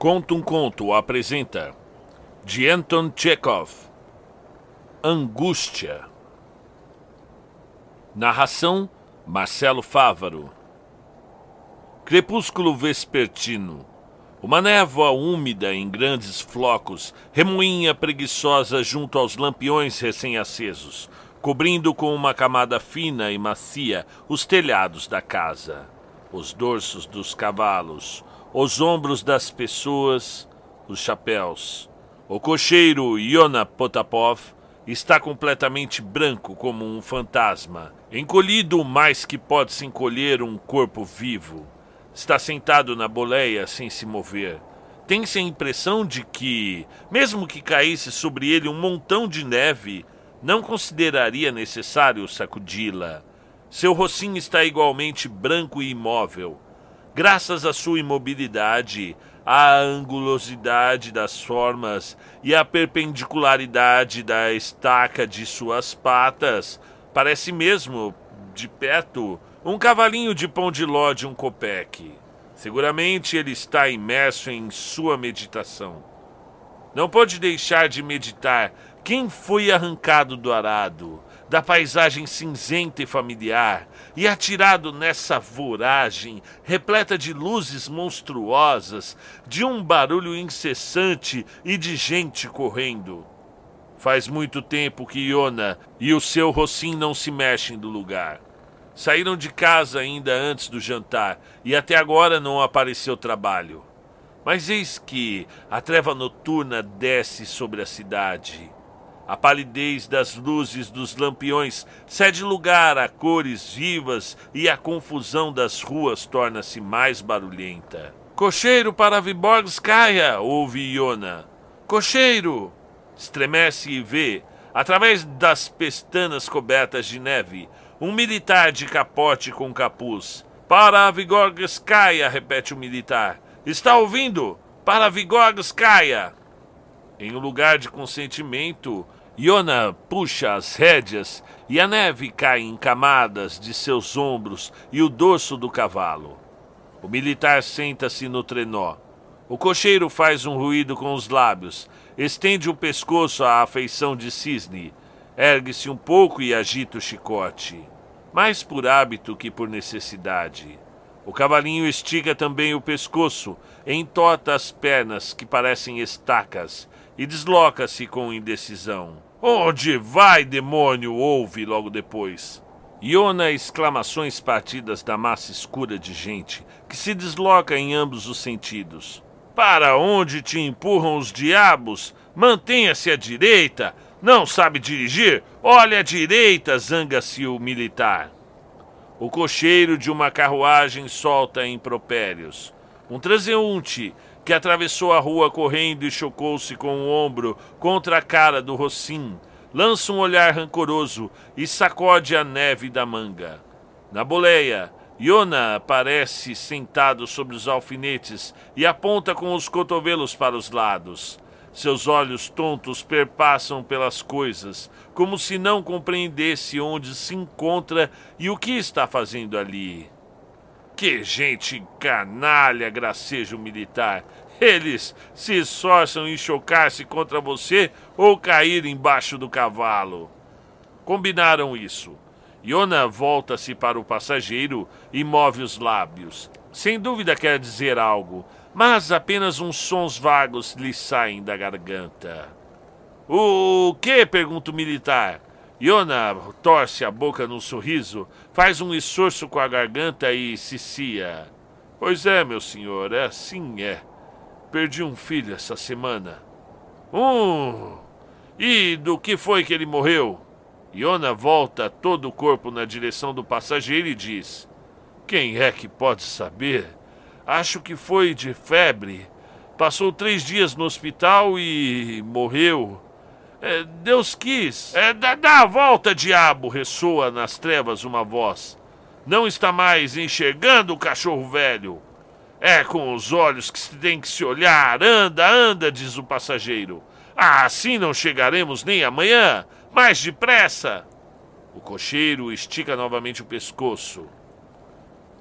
Conta um Conto apresenta. De Anton Chekhov. Angústia. Narração Marcelo Fávaro. Crepúsculo vespertino. Uma névoa úmida em grandes flocos remoinha preguiçosa junto aos lampiões recém-acesos, cobrindo com uma camada fina e macia os telhados da casa, os dorsos dos cavalos, os ombros das pessoas, os chapéus. O cocheiro Yona Potapov está completamente branco como um fantasma, encolhido mais que pode se encolher um corpo vivo. Está sentado na boleia sem se mover. Tem-se a impressão de que, mesmo que caísse sobre ele um montão de neve, não consideraria necessário sacudi-la. Seu rocinho está igualmente branco e imóvel graças à sua imobilidade, à angulosidade das formas e à perpendicularidade da estaca de suas patas, parece mesmo, de perto, um cavalinho de pão de ló de um copeque. Seguramente ele está imerso em sua meditação. Não pode deixar de meditar quem foi arrancado do arado, da paisagem cinzenta e familiar e atirado nessa voragem repleta de luzes monstruosas, de um barulho incessante e de gente correndo. Faz muito tempo que Iona e o seu Rocim não se mexem do lugar. Saíram de casa ainda antes do jantar e até agora não apareceu trabalho. Mas eis que a treva noturna desce sobre a cidade a palidez das luzes dos lampiões cede lugar a cores vivas e a confusão das ruas torna-se mais barulhenta. Cocheiro para Viborgskaya, ouve Iona. Cocheiro! Estremece e vê, através das pestanas cobertas de neve, um militar de capote com capuz. Para Vigorgskaya, repete o militar. Está ouvindo? Para Vigorgskaya! Em um lugar de consentimento, Iona puxa as rédeas e a neve cai em camadas de seus ombros e o dorso do cavalo. O militar senta-se no trenó. O cocheiro faz um ruído com os lábios, estende o pescoço à afeição de cisne, ergue-se um pouco e agita o chicote, mais por hábito que por necessidade. O cavalinho estica também o pescoço, entorta as pernas que parecem estacas e desloca-se com indecisão. Onde vai, demônio? ouve logo depois. Iona exclamações partidas da massa escura de gente que se desloca em ambos os sentidos. Para onde te empurram os diabos? Mantenha-se à direita! Não sabe dirigir? Olha à direita! zanga-se o militar. O cocheiro de uma carruagem solta impropérios. Um transeunte que atravessou a rua correndo e chocou-se com o ombro contra a cara do Rocim, lança um olhar rancoroso e sacode a neve da manga. Na boleia, Iona aparece sentado sobre os alfinetes e aponta com os cotovelos para os lados. Seus olhos tontos perpassam pelas coisas, como se não compreendesse onde se encontra e o que está fazendo ali. Que gente canalha, graceja o militar. Eles se esforçam em chocar-se contra você ou cair embaixo do cavalo. Combinaram isso. Iona volta-se para o passageiro e move os lábios. Sem dúvida quer dizer algo, mas apenas uns sons vagos lhe saem da garganta. O que? pergunta o militar. Iona torce a boca num sorriso, faz um esforço com a garganta e cicia. Pois é, meu senhor, é assim é. Perdi um filho essa semana. Um! E do que foi que ele morreu? Iona volta todo o corpo na direção do passageiro e diz: Quem é que pode saber? Acho que foi de febre. Passou três dias no hospital e morreu. É, Deus quis. É, dá, dá a volta, diabo! ressoa nas trevas uma voz. Não está mais enxergando o cachorro velho. É com os olhos que se tem que se olhar. Anda, anda, diz o passageiro. Ah, assim não chegaremos nem amanhã. Mais depressa. O cocheiro estica novamente o pescoço.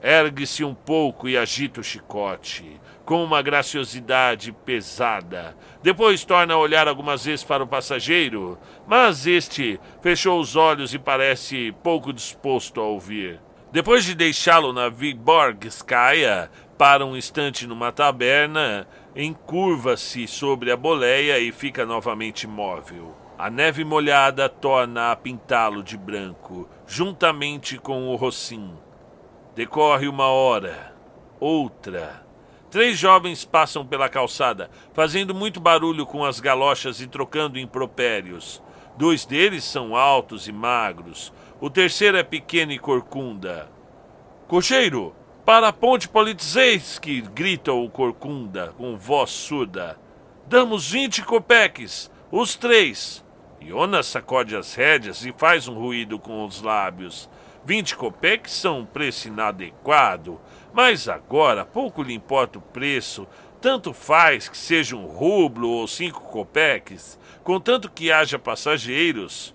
Ergue-se um pouco e agita o chicote, com uma graciosidade pesada. Depois torna a olhar algumas vezes para o passageiro, mas este fechou os olhos e parece pouco disposto a ouvir. Depois de deixá-lo na Viborgskaya para um instante numa taberna, encurva-se sobre a boleia e fica novamente imóvel. A neve molhada torna a pintá-lo de branco, juntamente com o rocim. Decorre uma hora, outra. Três jovens passam pela calçada, fazendo muito barulho com as galochas e trocando impropérios. Dois deles são altos e magros. O terceiro é pequeno e corcunda. Cocheiro, para a ponte Politzeis, grita o corcunda com voz surda. Damos vinte copeques, os três. Jonas sacode as rédeas e faz um ruído com os lábios. 20 copeques são um preço inadequado, mas agora pouco lhe importa o preço, tanto faz que seja um rublo ou cinco copeques, contanto que haja passageiros.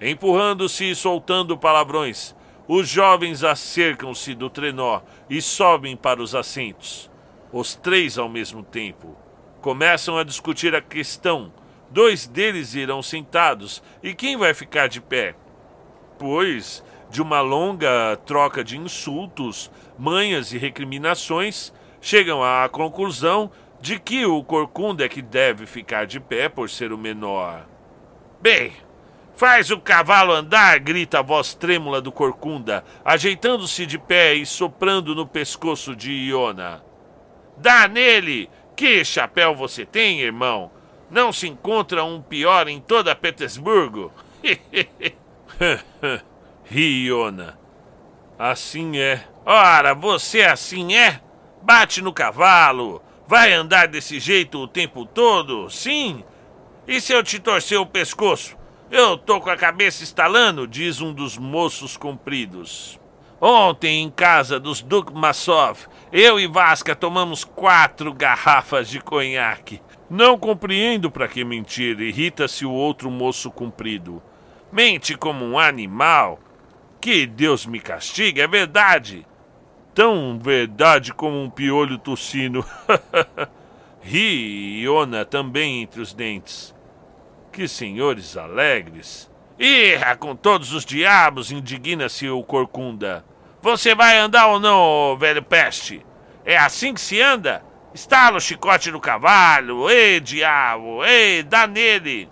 Empurrando-se e soltando palavrões, os jovens acercam-se do trenó e sobem para os assentos. Os três ao mesmo tempo. Começam a discutir a questão. Dois deles irão sentados e quem vai ficar de pé? Pois de uma longa troca de insultos, manhas e recriminações, chegam à conclusão de que o corcunda é que deve ficar de pé por ser o menor. Bem, faz o cavalo andar, grita a voz trêmula do corcunda, ajeitando-se de pé e soprando no pescoço de Iona. Dá nele! Que chapéu você tem, irmão? Não se encontra um pior em toda Petersburgo? Riona. Assim é. Ora, você assim é? Bate no cavalo. Vai andar desse jeito o tempo todo? Sim? E se eu te torcer o pescoço? Eu tô com a cabeça estalando, diz um dos moços compridos. Ontem, em casa dos Dukmasov, eu e Vasca tomamos quatro garrafas de conhaque. Não compreendo para que mentir, irrita-se o outro moço comprido. Mente como um animal. Que Deus me castigue, é verdade. Tão verdade como um piolho tossino. Ri Iona também entre os dentes. Que senhores alegres. Irra com todos os diabos, indigna-se o corcunda. Você vai andar ou não, velho peste? É assim que se anda? Estala o chicote no cavalo. Ei, diabo! Ei, dá nele!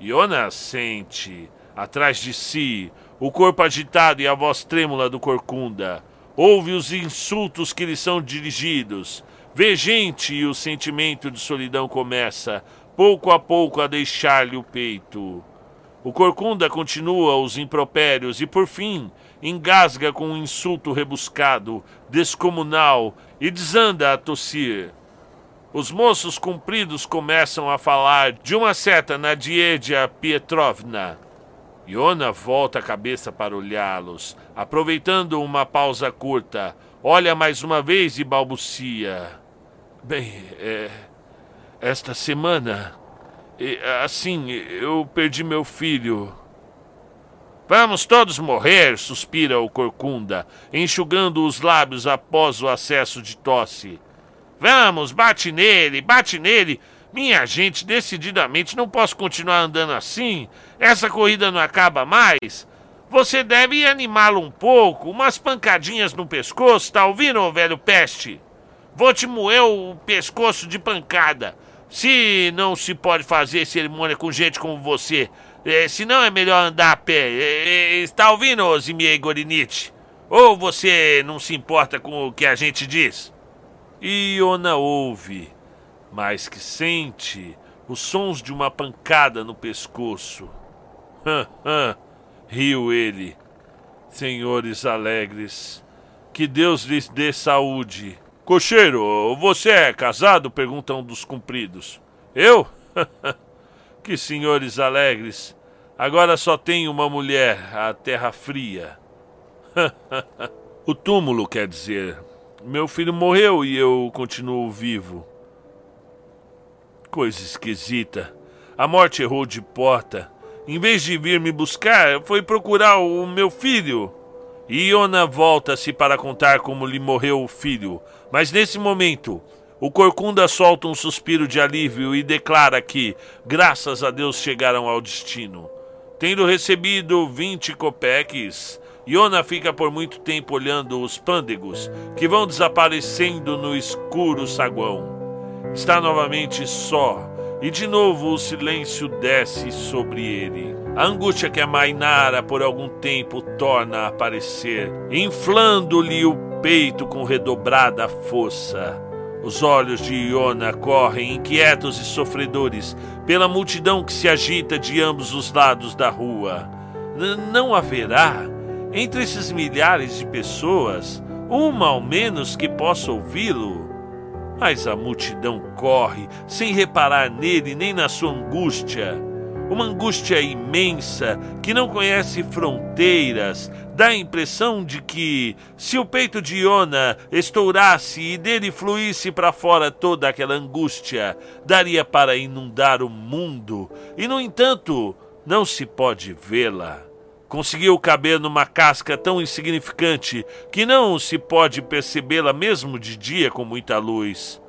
Iona sente, atrás de si, o corpo agitado e a voz trêmula do corcunda. Ouve os insultos que lhe são dirigidos. Vê gente e o sentimento de solidão começa, pouco a pouco, a deixar-lhe o peito. O corcunda continua os impropérios e, por fim, engasga com um insulto rebuscado, descomunal, e desanda a tossir. Os moços compridos começam a falar de uma certa Nadiedia Pietrovna, Iona volta a cabeça para olhá-los, aproveitando uma pausa curta. Olha mais uma vez e balbucia. Bem, é, esta semana. assim, eu perdi meu filho. Vamos todos morrer, suspira o corcunda, enxugando os lábios após o acesso de tosse. Vamos, bate nele, bate nele. Minha gente, decididamente não posso continuar andando assim. Essa corrida não acaba mais. Você deve animá-lo um pouco, umas pancadinhas no pescoço, tá ouvindo, velho peste? Vou te moer o pescoço de pancada. Se não se pode fazer cerimônia com gente como você, é, se não é melhor andar a pé. É, é, está ouvindo, Zimier Gorinite? Ou você não se importa com o que a gente diz? Iona ouve mas que sente os sons de uma pancada no pescoço. Hã, riu ele. Senhores alegres, que Deus lhes dê saúde. Cocheiro, você é casado? pergunta um dos cumpridos. Eu? que senhores alegres. Agora só tenho uma mulher, a terra fria. o túmulo quer dizer. Meu filho morreu e eu continuo vivo. Coisa esquisita. A morte errou de porta. Em vez de vir me buscar, foi procurar o meu filho. Iona volta-se para contar como lhe morreu o filho, mas nesse momento o corcunda solta um suspiro de alívio e declara que, graças a Deus, chegaram ao destino. Tendo recebido vinte copeques, Iona fica por muito tempo olhando os pândegos que vão desaparecendo no escuro saguão. Está novamente só e de novo o silêncio desce sobre ele. A angústia que a Mainara por algum tempo torna a aparecer, inflando-lhe o peito com redobrada força. Os olhos de Iona correm inquietos e sofredores pela multidão que se agita de ambos os lados da rua. N não haverá, entre esses milhares de pessoas, uma ao menos que possa ouvi-lo? Mas a multidão corre, sem reparar nele nem na sua angústia. Uma angústia imensa que não conhece fronteiras, dá a impressão de que, se o peito de Iona estourasse e dele fluísse para fora toda aquela angústia, daria para inundar o mundo, e no entanto, não se pode vê-la. Conseguiu caber numa casca tão insignificante que não se pode percebê-la mesmo de dia com muita luz.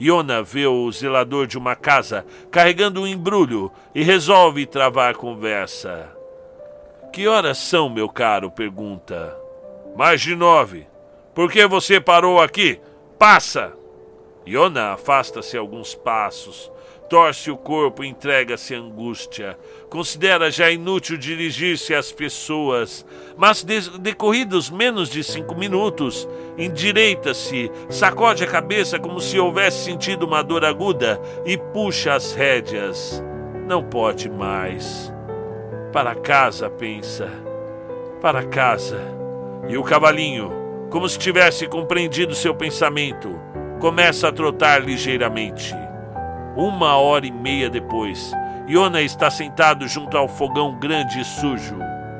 Iona vê o zelador de uma casa carregando um embrulho e resolve travar conversa. Que horas são, meu caro? pergunta. Mais de nove. Por que você parou aqui? Passa! Iona afasta-se alguns passos, torce o corpo entrega-se à angústia. Considera já inútil dirigir-se às pessoas, mas decorridos menos de cinco minutos, endireita-se, sacode a cabeça como se houvesse sentido uma dor aguda e puxa as rédeas. Não pode mais. Para casa, pensa. Para casa. E o cavalinho, como se tivesse compreendido seu pensamento, começa a trotar ligeiramente. Uma hora e meia depois, Iona está sentado junto ao fogão grande e sujo.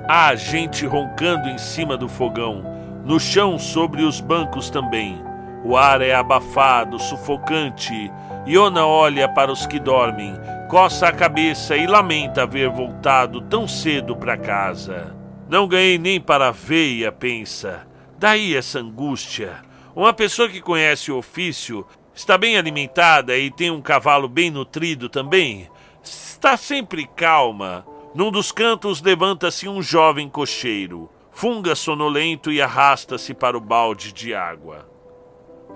Há gente roncando em cima do fogão, no chão sobre os bancos também. O ar é abafado, sufocante. Iona olha para os que dormem, coça a cabeça e lamenta haver voltado tão cedo para casa. Não ganhei nem para a veia, pensa. Daí essa angústia. Uma pessoa que conhece o ofício Está bem alimentada e tem um cavalo bem nutrido também. Está sempre calma. Num dos cantos levanta-se um jovem cocheiro. Funga sonolento e arrasta-se para o balde de água.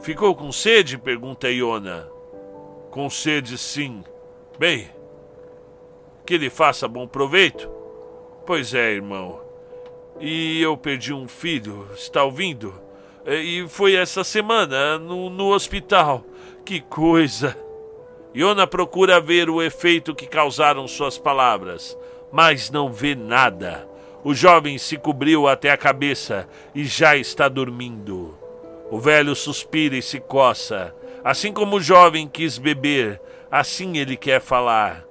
Ficou com sede? pergunta Iona. Com sede, sim. Bem, que lhe faça bom proveito? Pois é, irmão. E eu perdi um filho, está ouvindo? E foi essa semana, no, no hospital. Que coisa! Iona procura ver o efeito que causaram suas palavras, mas não vê nada. O jovem se cobriu até a cabeça e já está dormindo. O velho suspira e se coça. Assim como o jovem quis beber, assim ele quer falar.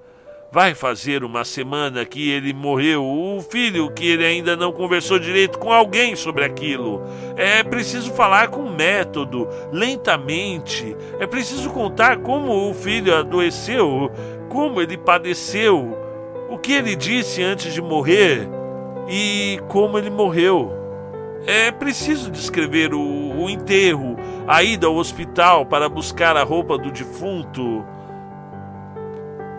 Vai fazer uma semana que ele morreu, o filho que ele ainda não conversou direito com alguém sobre aquilo. É preciso falar com método, lentamente. É preciso contar como o filho adoeceu, como ele padeceu, o que ele disse antes de morrer e como ele morreu. É preciso descrever o, o enterro, a ida ao hospital para buscar a roupa do defunto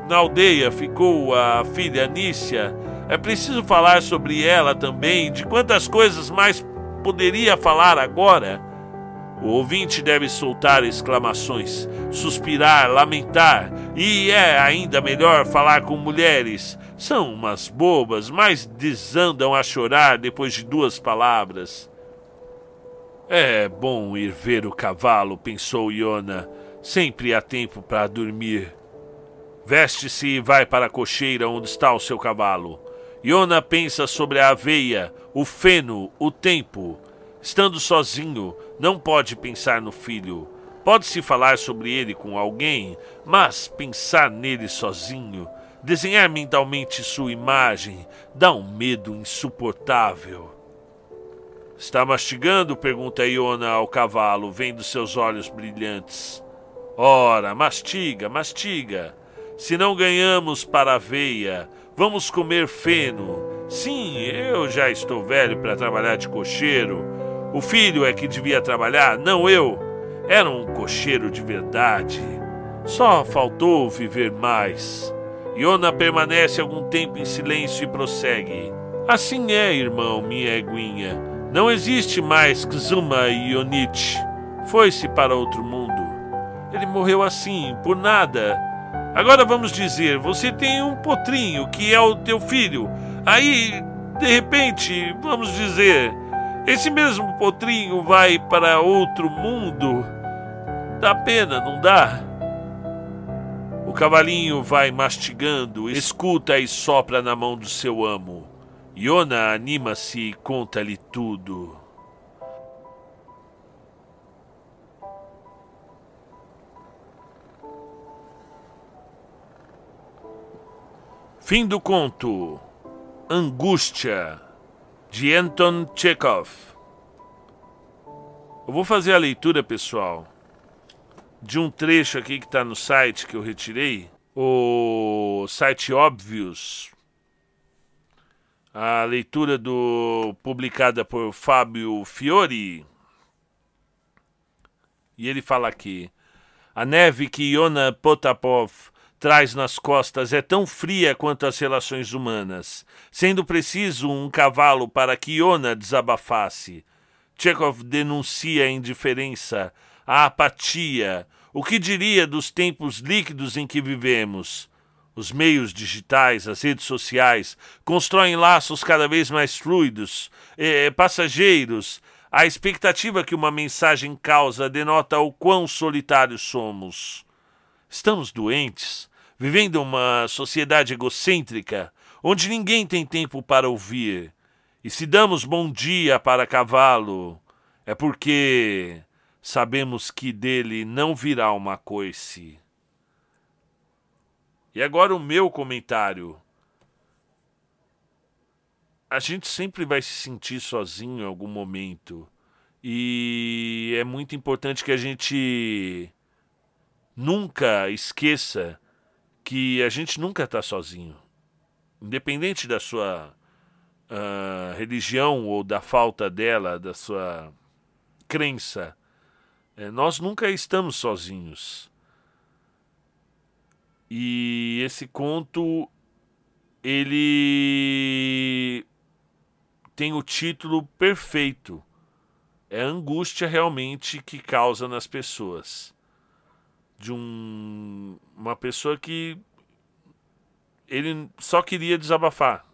na aldeia ficou a filha Nícia. É preciso falar sobre ela também, de quantas coisas mais poderia falar agora. O ouvinte deve soltar exclamações, suspirar, lamentar, e é ainda melhor falar com mulheres. São umas bobas, mas desandam a chorar depois de duas palavras. É bom ir ver o cavalo, pensou Iona. Sempre há tempo para dormir. Veste-se e vai para a cocheira onde está o seu cavalo. Iona pensa sobre a aveia, o feno, o tempo. Estando sozinho, não pode pensar no filho. Pode-se falar sobre ele com alguém, mas pensar nele sozinho, desenhar mentalmente sua imagem, dá um medo insuportável. Está mastigando? pergunta Iona ao cavalo, vendo seus olhos brilhantes. Ora, mastiga, mastiga. Se não ganhamos para a veia, vamos comer feno. Sim, eu já estou velho para trabalhar de cocheiro. O filho é que devia trabalhar, não eu. Era um cocheiro de verdade. Só faltou viver mais. Iona permanece algum tempo em silêncio e prossegue. Assim é, irmão, minha eguinha. Não existe mais Kzuma Ionich. Foi-se para outro mundo. Ele morreu assim, por nada. Agora vamos dizer, você tem um potrinho que é o teu filho. Aí, de repente, vamos dizer, esse mesmo potrinho vai para outro mundo. Dá pena, não dá? O cavalinho vai mastigando, escuta e sopra na mão do seu amo. Iona anima-se e conta-lhe tudo. Fim do conto. Angústia, de Anton Chekhov. Eu vou fazer a leitura, pessoal de um trecho aqui que está no site que eu retirei, o site Óbvios, a leitura do publicada por Fábio Fiore. E ele fala aqui: a neve que Iona Potapov traz nas costas é tão fria quanto as relações humanas, sendo preciso um cavalo para que Iona desabafasse. Chekhov denuncia a indiferença a apatia, o que diria dos tempos líquidos em que vivemos? Os meios digitais, as redes sociais, constroem laços cada vez mais fluidos, eh, passageiros. A expectativa que uma mensagem causa denota o quão solitários somos. Estamos doentes, vivendo uma sociedade egocêntrica, onde ninguém tem tempo para ouvir. E se damos bom dia para cavalo, é porque sabemos que dele não virá uma coice. E agora o meu comentário. A gente sempre vai se sentir sozinho em algum momento. E é muito importante que a gente nunca esqueça que a gente nunca está sozinho. Independente da sua uh, religião ou da falta dela, da sua crença, é, nós nunca estamos sozinhos. E esse conto ele tem o título perfeito. É a angústia realmente que causa nas pessoas. De um, uma pessoa que ele só queria desabafar.